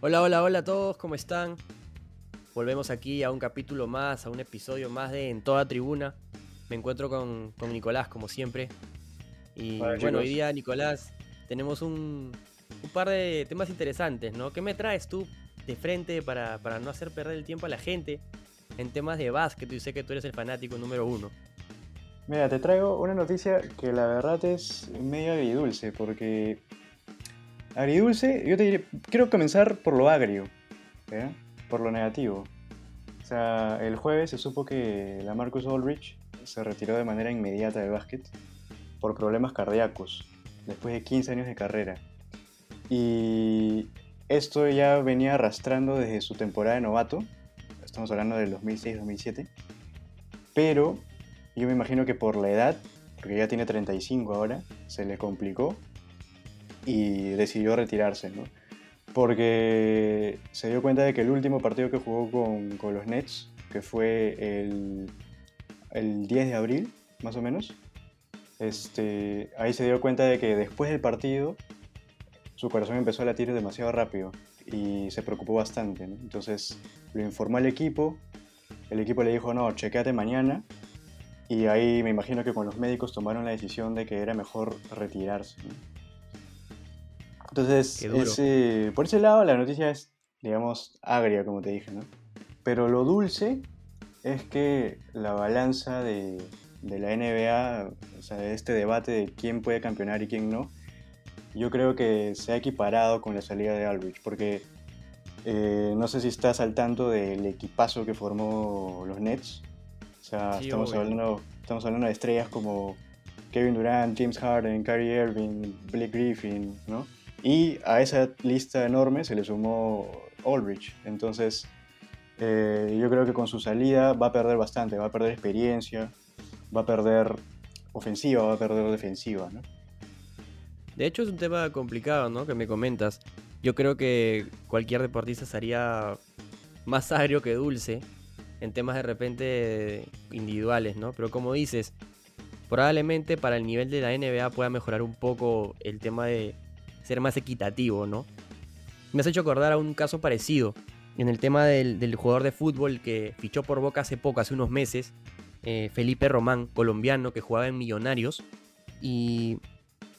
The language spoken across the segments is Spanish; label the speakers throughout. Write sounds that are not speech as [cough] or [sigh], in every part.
Speaker 1: Hola, hola, hola a todos, ¿cómo están? Volvemos aquí a un capítulo más, a un episodio más de En toda tribuna. Me encuentro con, con Nicolás, como siempre. Y
Speaker 2: Hola,
Speaker 1: bueno, hoy día, Nicolás, tenemos un, un par de temas interesantes, ¿no? ¿Qué me traes tú de frente para, para no hacer perder el tiempo a la gente en temas de básquet? Yo sé que tú eres el fanático número uno.
Speaker 2: Mira, te traigo una noticia que la verdad es medio agridulce, porque... Agridulce, yo te diré, quiero comenzar por lo agrio, ¿ya? por lo negativo. O sea, el jueves se supo que la Marcus Aldrich se retiró de manera inmediata del básquet por problemas cardíacos, después de 15 años de carrera. Y esto ya venía arrastrando desde su temporada de novato, estamos hablando del 2006-2007, pero yo me imagino que por la edad, porque ya tiene 35 ahora, se le complicó y decidió retirarse, ¿no? Porque se dio cuenta de que el último partido que jugó con, con los Nets, que fue el, el 10 de abril, más o menos, este, ahí se dio cuenta de que después del partido su corazón empezó a latir demasiado rápido y se preocupó bastante. ¿no? Entonces lo informó al equipo, el equipo le dijo, no, chequeate mañana, y ahí me imagino que con los médicos tomaron la decisión de que era mejor retirarse. ¿no? Entonces, ese- por ese lado la noticia es, digamos, agria, como te dije, ¿no? Pero lo dulce es que la balanza de, de la NBA, o sea, de este debate de quién puede campeonar y quién no, yo creo que se ha equiparado con la salida de Aldrich, porque eh, no sé si estás al tanto del equipazo que formó los Nets. O sea,
Speaker 1: Sí,
Speaker 2: estamos,
Speaker 1: obvio.
Speaker 2: hablando, estamos hablando de estrellas como Kevin Durant, James Harden, Kyrie Irving, Blake Griffin, ¿no? Y a esa lista enorme se le sumó Aldrich. Entonces, eh, yo creo que con su salida va a perder bastante, va a perder experiencia, va a perder ofensiva, va a perder defensiva, ¿no?
Speaker 1: De hecho, es un tema complicado, ¿no? Que me comentas. Yo creo que cualquier deportista estaría más agrio que dulce en temas de repente individuales, ¿no? Pero como dices, probablemente para el nivel de la NBA pueda mejorar un poco el tema de ser más equitativo, ¿no? Me has hecho acordar a un caso parecido en el tema del, jugador de fútbol que fichó por Boca hace poco, hace unos meses, eh, Felipe Román, colombiano, que jugaba en Millonarios, y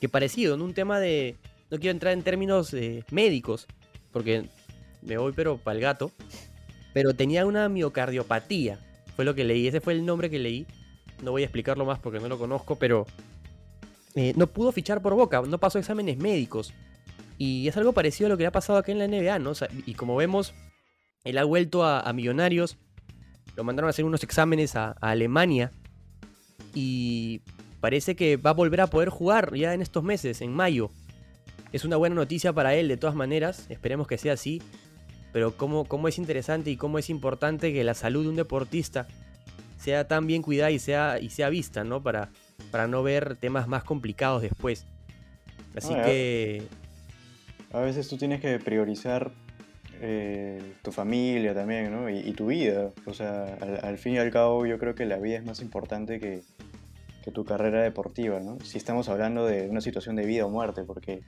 Speaker 1: que parecido, en un tema de... No quiero entrar en términos eh, médicos, porque me voy pero para el gato, pero tenía una miocardiopatía, fue lo que leí, ese fue el nombre que leí, no voy a explicarlo más porque no lo conozco, pero eh, no pudo fichar por Boca, no pasó exámenes médicos. Y es algo parecido a lo que le ha pasado aquí en la NBA, ¿no? Y como vemos, él ha vuelto a, a Millonarios, lo mandaron a hacer unos exámenes a, a Alemania y parece que va a volver a poder jugar ya en estos meses, en mayo. Es una buena noticia para él de todas maneras, esperemos que sea así, pero cómo, cómo es interesante y cómo es importante que la salud de un deportista sea tan bien cuidada y sea, y sea vista, ¿no? Para, para no ver temas más complicados después. Así
Speaker 2: Ah,
Speaker 1: que
Speaker 2: A veces tú tienes que priorizar eh, tu familia también, ¿no? Y, y tu vida. O sea, al, al fin y al cabo yo creo que la vida es más importante que, que tu carrera deportiva, ¿no? Si estamos hablando de una situación de vida o muerte, porque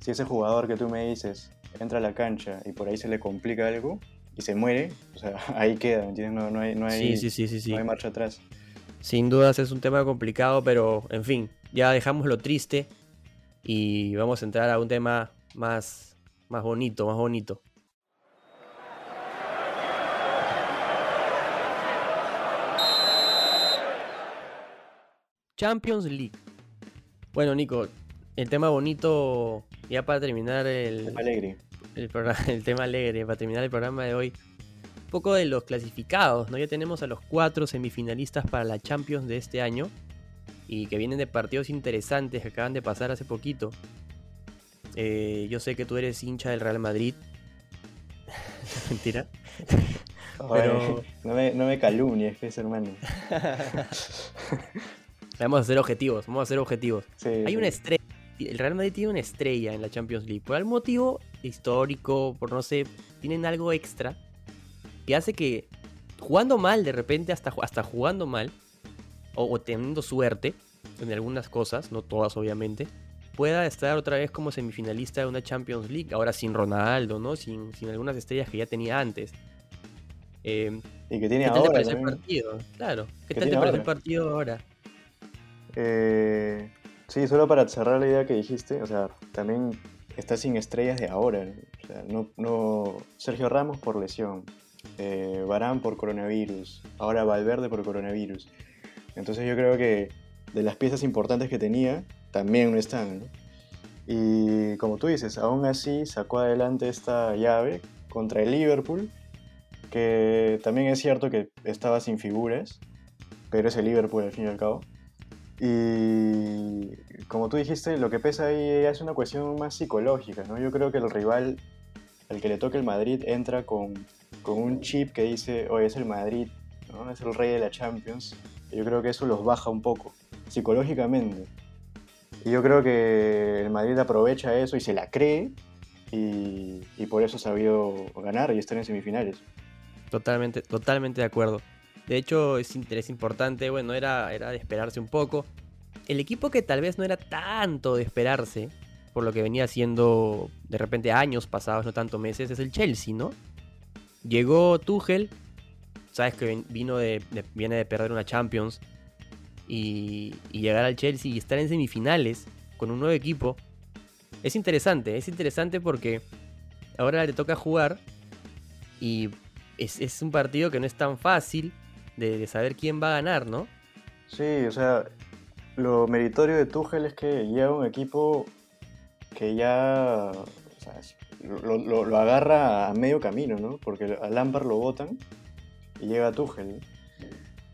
Speaker 2: si ese jugador que tú me dices entra a la cancha y por ahí se le complica algo y se muere, o sea, [laughs] ahí queda, ¿me entiendes? No, no hay, no hay,
Speaker 1: sí, sí, sí, sí, sí.
Speaker 2: no hay marcha atrás.
Speaker 1: Sin dudas es un tema complicado, pero en fin, ya dejamos lo triste y vamos a entrar a un tema más, más bonito, más bonito. Champions League. Bueno, Nico, el tema bonito, ya para terminar el,
Speaker 2: Tema alegre.
Speaker 1: el, el tema alegre, para terminar el programa de hoy, poco de los clasificados, ¿no? Ya tenemos a los cuatro semifinalistas para la Champions de este año y que vienen de partidos interesantes que acaban de pasar hace poquito. Eh, yo sé que tú eres hincha del Real Madrid. [laughs] Mentira. Pero-
Speaker 2: no, me, no me calumnies, pues, hermano. [laughs]
Speaker 1: Vamos a ser objetivos, vamos a ser objetivos.
Speaker 2: Sí,
Speaker 1: Hay
Speaker 2: sí.
Speaker 1: una estrella. El Real Madrid tiene una estrella en la Champions League. Por algún motivo histórico, por no sé, tienen algo extra que hace que jugando mal, de repente, hasta, hasta jugando mal, o, o teniendo suerte en algunas cosas, no todas obviamente, pueda estar otra vez como semifinalista de una Champions League, ahora sin Ronaldo, ¿no? Sin, sin algunas estrellas que ya tenía antes.
Speaker 2: Eh, y que tiene
Speaker 1: ¿qué
Speaker 2: ahora.
Speaker 1: te parece el partido? Claro. ¿Qué tal te parece el partido ahora?
Speaker 2: Eh, sí, solo para cerrar la idea que dijiste, o sea, también está sin estrellas de ahora. O sea, no, no, Sergio Ramos por lesión, eh, Barán por coronavirus, ahora Valverde por coronavirus. Entonces yo creo que de las piezas importantes que tenía, también no están. Y como tú dices, aún así sacó adelante esta llave contra el Liverpool, que también es cierto que estaba sin figuras, pero es el Liverpool al fin y al cabo. Y como tú dijiste, lo que pesa ahí es una cuestión más psicológica, ¿no? Yo creo que el rival al que le toque el Madrid entra con, con un chip que dice, oye, es el Madrid, ¿no? es el rey de la Champions. yo creo que eso los baja un poco, psicológicamente. Y yo creo que el Madrid aprovecha eso y se la cree y, por eso ha sabido ganar y estar en semifinales.
Speaker 1: Totalmente, totalmente de acuerdo. De hecho, es interés importante, bueno, era, era de esperarse un poco. El equipo que tal vez no era tanto de esperarse, por lo que venía haciendo de repente años pasados, no tanto meses, es el Chelsea, ¿no? Llegó Tuchel, sabes que vino de, viene de perder una Champions, y, y llegar al Chelsea y estar en semifinales con un nuevo equipo, es interesante, es interesante porque ahora le toca jugar y es, es, un partido que no es tan fácil de, saber quién va a ganar, ¿no?
Speaker 2: Sí, o sea, lo meritorio de Tuchel es que lleva un equipo que ya o lo, agarra a medio camino, ¿no? Porque a Lampard lo votan y llega Tuchel.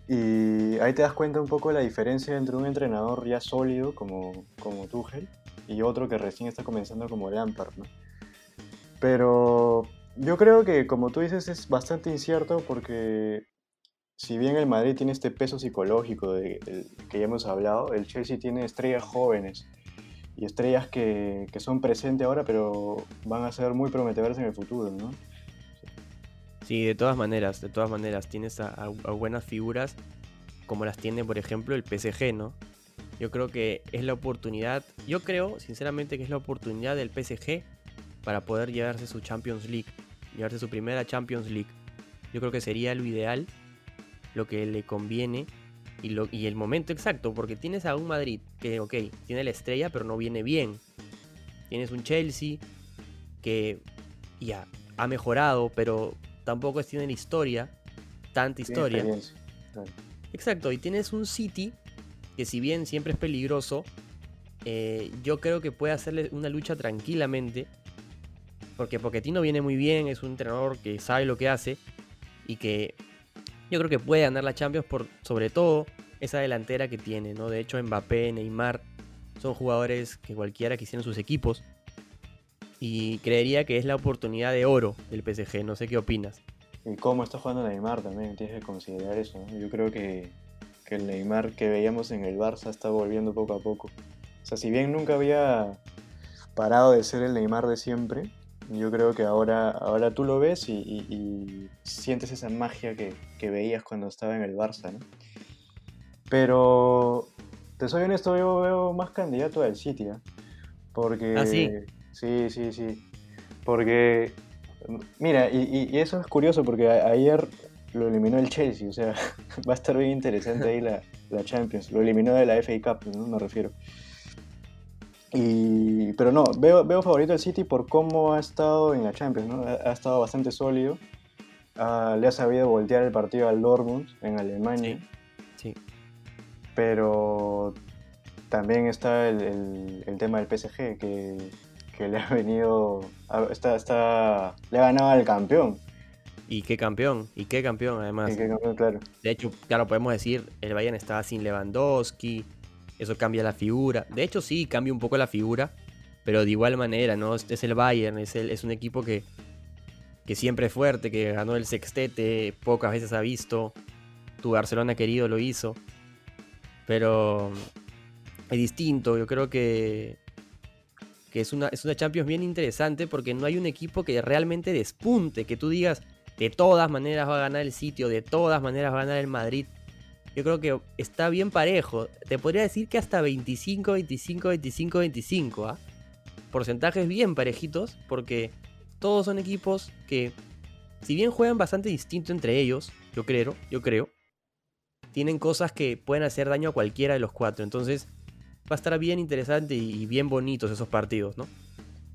Speaker 2: Y ahí te das cuenta un poco de la diferencia entre un entrenador ya sólido como, como Tuchel y otro que recién está comenzando como Lampard, ¿no? Pero yo creo que, como tú dices, es bastante incierto porque si bien el Madrid tiene este peso psicológico de, que ya hemos hablado, el Chelsea tiene estrellas jóvenes y estrellas que, son presentes ahora, pero van a ser muy prometedoras en el futuro, ¿no?
Speaker 1: Sí, de todas maneras, de todas maneras, tienes a, a, buenas figuras como las tiene, por ejemplo, el PSG, ¿no? Yo creo que es la oportunidad, yo creo, sinceramente, que es la oportunidad del PSG para poder llevarse su Champions League, llevarse su primera Champions League. Yo creo que sería lo ideal lo que le conviene y, lo, y el momento exacto, porque tienes a un Madrid que, ok, tiene la estrella, pero no viene bien. Tienes un Chelsea que ya ha mejorado, pero tampoco tiene la historia, tanta historia. Exacto, y tienes un City que si bien siempre es peligroso, eh, yo creo que puede hacerle una lucha tranquilamente. Porque Pochettino viene muy bien, es un entrenador que sabe lo que hace y que yo creo que puede ganar la Champions por sobre todo esa delantera que tiene, ¿no? De hecho, Mbappé, Neymar son jugadores que cualquiera quisiera sus equipos. Y creería que es la oportunidad de oro del PSG, no sé qué opinas.
Speaker 2: Y cómo está jugando Neymar también, tienes que considerar eso. Yo creo que, que el Neymar que veíamos en el Barça está volviendo poco a poco. O sea, si bien nunca había parado de ser el Neymar de siempre, yo creo que ahora, ahora tú lo ves y, sientes esa magia que, veías cuando estaba en el Barça, ¿no? Pero, te soy honesto, yo veo más candidato al City, ¿eh? Porque...
Speaker 1: ¿Ah, sí?
Speaker 2: Sí, sí, sí. Porque, mira, y, eso es curioso porque ayer lo eliminó el Chelsea, o sea, [laughs] va a estar bien interesante ahí la, la Champions. Lo eliminó de la FA Cup, ¿no? Me refiero. Y, pero no, veo, veo favorito el City por cómo ha estado en la Champions, ¿no? ha, estado bastante sólido. Ah, le ha sabido voltear el partido al Dortmund en Alemania.
Speaker 1: Sí.
Speaker 2: Pero también está el, el, tema del PSG que, que, le ha venido. Está, está, le ha ganado al campeón.
Speaker 1: Y qué campeón, y qué campeón además.
Speaker 2: Y qué campeón, claro.
Speaker 1: De hecho, claro, podemos decir, el Bayern estaba sin Lewandowski, eso cambia la figura. De hecho, sí, cambia un poco la figura, pero de igual manera, ¿no? Es el Bayern, es, es un equipo que, que siempre es fuerte, que ganó el sextete, pocas veces ha visto. Tu Barcelona querido lo hizo. Pero es distinto, yo creo que, que es, una, es una Champions bien interesante porque no hay un equipo que realmente despunte, que tú digas, de todas maneras va a ganar el sitio, de todas maneras va a ganar el Madrid. Yo creo que está bien parejo. Te podría decir que hasta 25, 25, 25, 25. ¿ah? Porcentajes bien parejitos porque todos son equipos que, si bien juegan bastante distinto entre ellos, yo creo, yo creo, tienen cosas que pueden hacer daño a cualquiera de los cuatro. Entonces va a estar bien interesante y bien bonitos esos partidos, ¿no?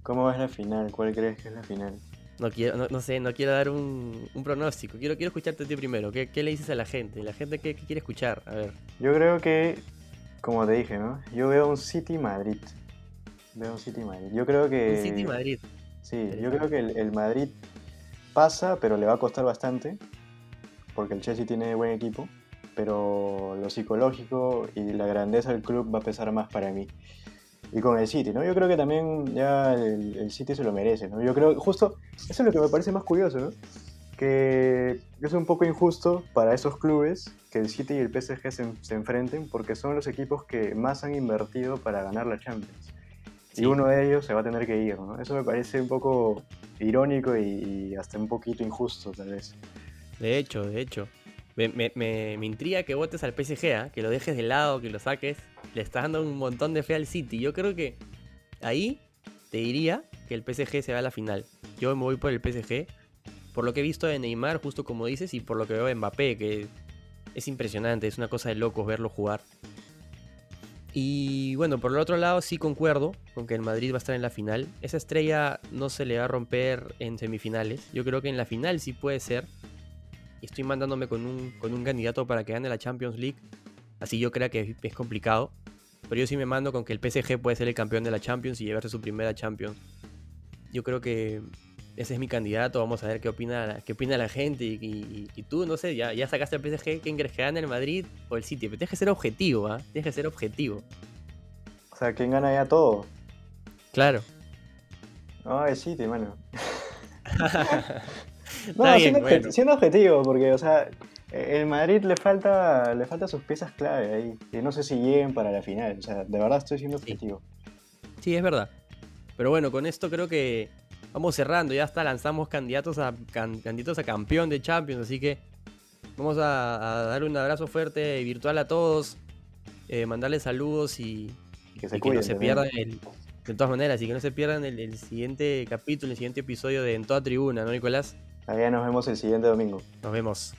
Speaker 2: ¿Cómo ves la final? ¿Cuál crees que es la final?
Speaker 1: No, quiero, no, sé, no quiero dar un, pronóstico. Quiero, quiero escucharte a ti primero. ¿Qué, le dices a la gente? ¿La gente qué, quiere escuchar? A ver.
Speaker 2: Yo creo que, como te dije, ¿no? Yo veo un City Madrid. Veo un City Madrid. Yo creo que.
Speaker 1: Un City Madrid.
Speaker 2: Sí, yo creo que el, Madrid pasa, pero le va a costar bastante. Porque el Chelsea tiene buen equipo. Pero lo psicológico y la grandeza del club va a pesar más para mí y con el City, ¿no? Yo creo que también ya el, el, City se lo merece, ¿no? Yo creo, justo, eso es lo que me parece más curioso, ¿no? Que es un poco injusto para esos clubes que el City y el PSG se, se enfrenten porque son los equipos que más han invertido para ganar la Champions. Y uno de ellos se va a tener que ir, ¿no? Eso me parece un poco irónico y, hasta un poquito injusto, tal vez.
Speaker 1: De hecho, de hecho. Me, me, intriga que votes al PSG, ¿eh? que lo dejes de lado, que lo saques le está dando un montón de fe al City. Yo creo que ahí te diría que el PSG se va a la final. Yo me voy por el PSG. Por lo que he visto de Neymar, justo como dices, y por lo que veo de Mbappé, que es impresionante, es una cosa de locos verlo jugar. Y bueno, por el otro lado sí concuerdo con que el Madrid va a estar en la final. Esa estrella no se le va a romper en semifinales. Yo creo que en la final sí puede ser. Y estoy mandándome con un, con un candidato para que gane la Champions League. Así yo creo que es complicado. Pero yo sí me mando con que el PSG puede ser el campeón de la Champions y llevarse su primera Champions. Yo creo que ese es mi candidato. Vamos a ver qué opina, qué opina la gente. Y, tú, no sé, ya, ya sacaste el PSG. ¿Quién crees que gana el Madrid o el City? Pero tienes que ser objetivo, ¿ah? Tienes que ser objetivo.
Speaker 2: O sea, ¿quién gana ya todo?
Speaker 1: Claro.
Speaker 2: No, el City, mano. [laughs] no, siendo, objetivo, porque, o sea, el Madrid le falta, le falta sus piezas clave ahí. Y no sé si lleguen para la final. O sea, de verdad estoy siendo objetivo.
Speaker 1: Sí. es verdad. Pero bueno, con esto creo que vamos cerrando. Ya hasta lanzamos candidatos a, candidatos a campeón de Champions. Así que vamos a, dar un abrazo fuerte virtual a todos. Eh, mandarles saludos y, que, se no se pierdan el, de todas maneras, y que no se pierdan el, el, siguiente capítulo, el siguiente episodio de En toda tribuna, ¿no, Nicolás?
Speaker 2: Allá nos vemos el siguiente domingo.
Speaker 1: Nos vemos.